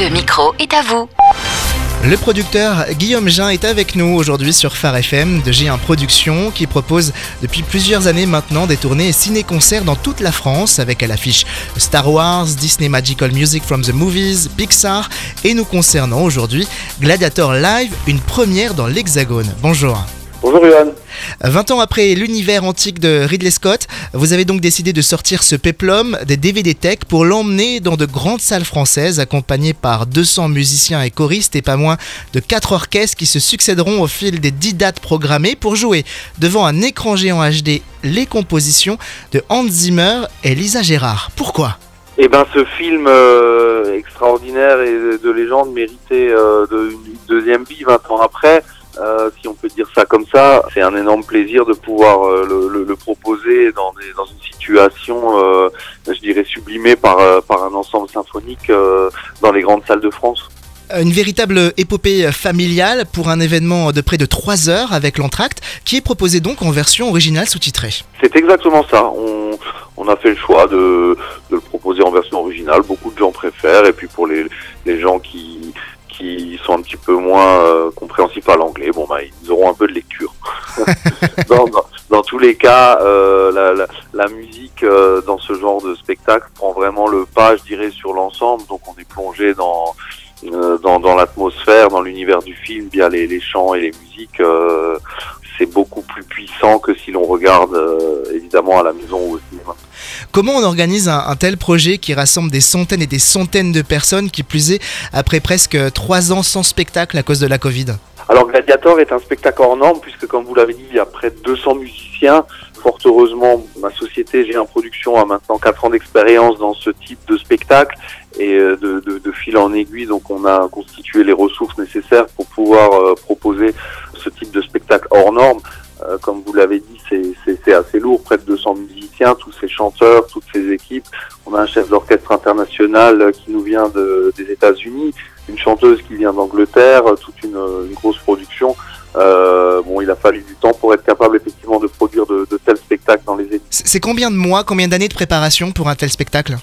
Le micro est à vous. Le producteur Guillaume Jean est avec nous aujourd'hui sur Phare FM de G1 Productions qui propose depuis plusieurs années maintenant des tournées ciné-concerts dans toute la France avec à l'affiche Star Wars, Disney Magical Music from the Movies, Pixar et nous concernant aujourd'hui Gladiator Live, une première dans l'Hexagone. Bonjour. Bonjour Yohan. 20 ans après l'univers antique de Ridley Scott, vous avez donc décidé de sortir ce péplum des DVD Tech pour l'emmener dans de grandes salles françaises accompagné par 200 musiciens et choristes et pas moins de 4 orchestres qui se succéderont au fil des 10 dates programmées pour jouer devant un écran géant HD les compositions de Hans Zimmer et Lisa Gérard. Pourquoi? Eh ben, ce film euh, extraordinaire et de légende méritait euh, de, une deuxième vie 20 ans après. Euh, si on peut dire ça comme ça, c'est un énorme plaisir de pouvoir euh, le, le, le, proposer dans, des, dans une situation, euh, je dirais, sublimée par, par un ensemble symphonique dans les grandes salles de France. Une véritable épopée familiale pour un événement de près de 3 heures avec l'entracte, qui est proposé donc en version originale sous-titrée. C'est exactement ça. On, on, a fait le choix de, de, le proposer en version originale. Beaucoup de gens préfèrent, et puis pour les, les gens qui qui sont un petit peu moins euh, compréhensifs à l'anglais, bon bah ils auront un peu de lecture. dans, dans, dans, tous les cas, euh, la, la, la, musique euh, dans ce genre de spectacle prend vraiment le pas, je dirais, sur l'ensemble. Donc on est plongé dans euh, dans, dans l'atmosphère, dans l'univers du film via les, les, chants et les musiques. Euh, c'est beaucoup plus puissant que si l'on regarde évidemment à la maison ou au cinéma. Comment on organise un, un, tel projet qui rassemble des centaines et des centaines de personnes, qui plus est, après presque trois ans sans spectacle à cause de la Covid? Alors Gladiator est un spectacle hors norme, puisque comme vous l'avez dit, il y a près de 200 musiciens. Fort heureusement, ma société G1 Production a maintenant 4 ans d'expérience dans ce type de spectacle et de, de, de, fil en aiguille, donc on a constitué les ressources nécessaires pour pouvoir euh, musiciens, tous ces chanteurs, toutes ces équipes. On a un chef d'orchestre international qui nous vient de, des États-Unis, une chanteuse qui vient d'Angleterre, toute une, une, grosse production. Euh, bon, il a fallu du temps pour être capable effectivement de produire de, de tels spectacles dans les équipes. C'est combien de mois, combien d'années de préparation pour un tel spectacle?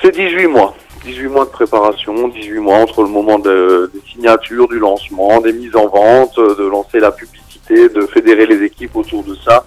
C'est 18 mois. 18 mois de préparation, 18 mois entre le moment de, des signatures, du lancement, des mises en vente, de lancer la publicité, de fédérer les équipes autour de ça.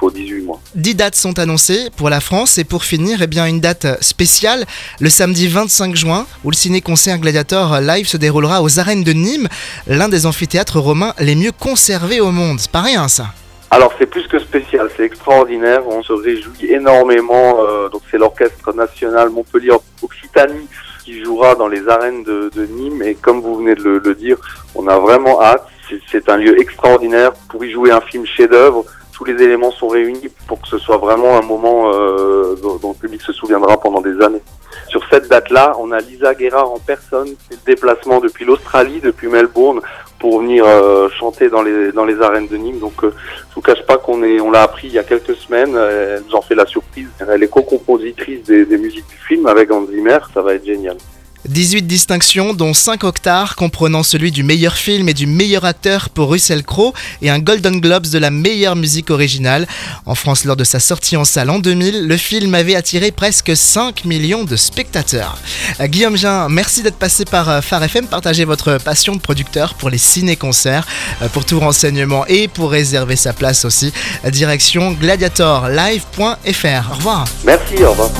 Faut, 18 mois. 10 dates sont annoncées pour la France et pour finir, eh bien, une date spéciale, le samedi 25 juin, où le ciné-concert Gladiator Live se déroulera aux arènes de Nîmes, l'un des amphithéâtres romains les mieux conservés au monde. C'est pas rien ça alors c'est plus que spécial, c'est extraordinaire, on se réjouit énormément. Euh, donc c'est l'orchestre national Montpellier Occitanie qui jouera dans les arènes de, de Nîmes et comme vous venez de le, le dire, on a vraiment hâte. C'est un lieu extraordinaire pour y jouer un film chef-d'œuvre. Tous les éléments sont réunis pour que ce soit vraiment un moment euh, dont, le public se souviendra pendant des années. Sur cette date-là, on a Lisa Guerrard en personne, c'est le déplacement depuis l'Australie, depuis Melbourne, pour venir euh, chanter dans les dans les arènes de Nîmes. Donc, euh, je vous cache pas qu'on est, on l'a appris il y a quelques semaines. Elle nous en fait la surprise. Elle est co-compositrice des, des musiques du film avec Hans Zimmer. Ça va être génial. 18 distinctions, dont 5 octars, comprenant celui du meilleur film et du meilleur acteur pour Russell Crowe et un Golden Globes de la meilleure musique originale. En France, lors de sa sortie en salle en 2000, le film avait attiré presque 5 millions de spectateurs. Guillaume Jean, merci d'être passé par Phare FM, partagez votre passion de producteur pour les ciné-concerts. Pour tout renseignement et pour réserver sa place aussi, direction gladiatorlive.fr. Au revoir. Merci, au revoir.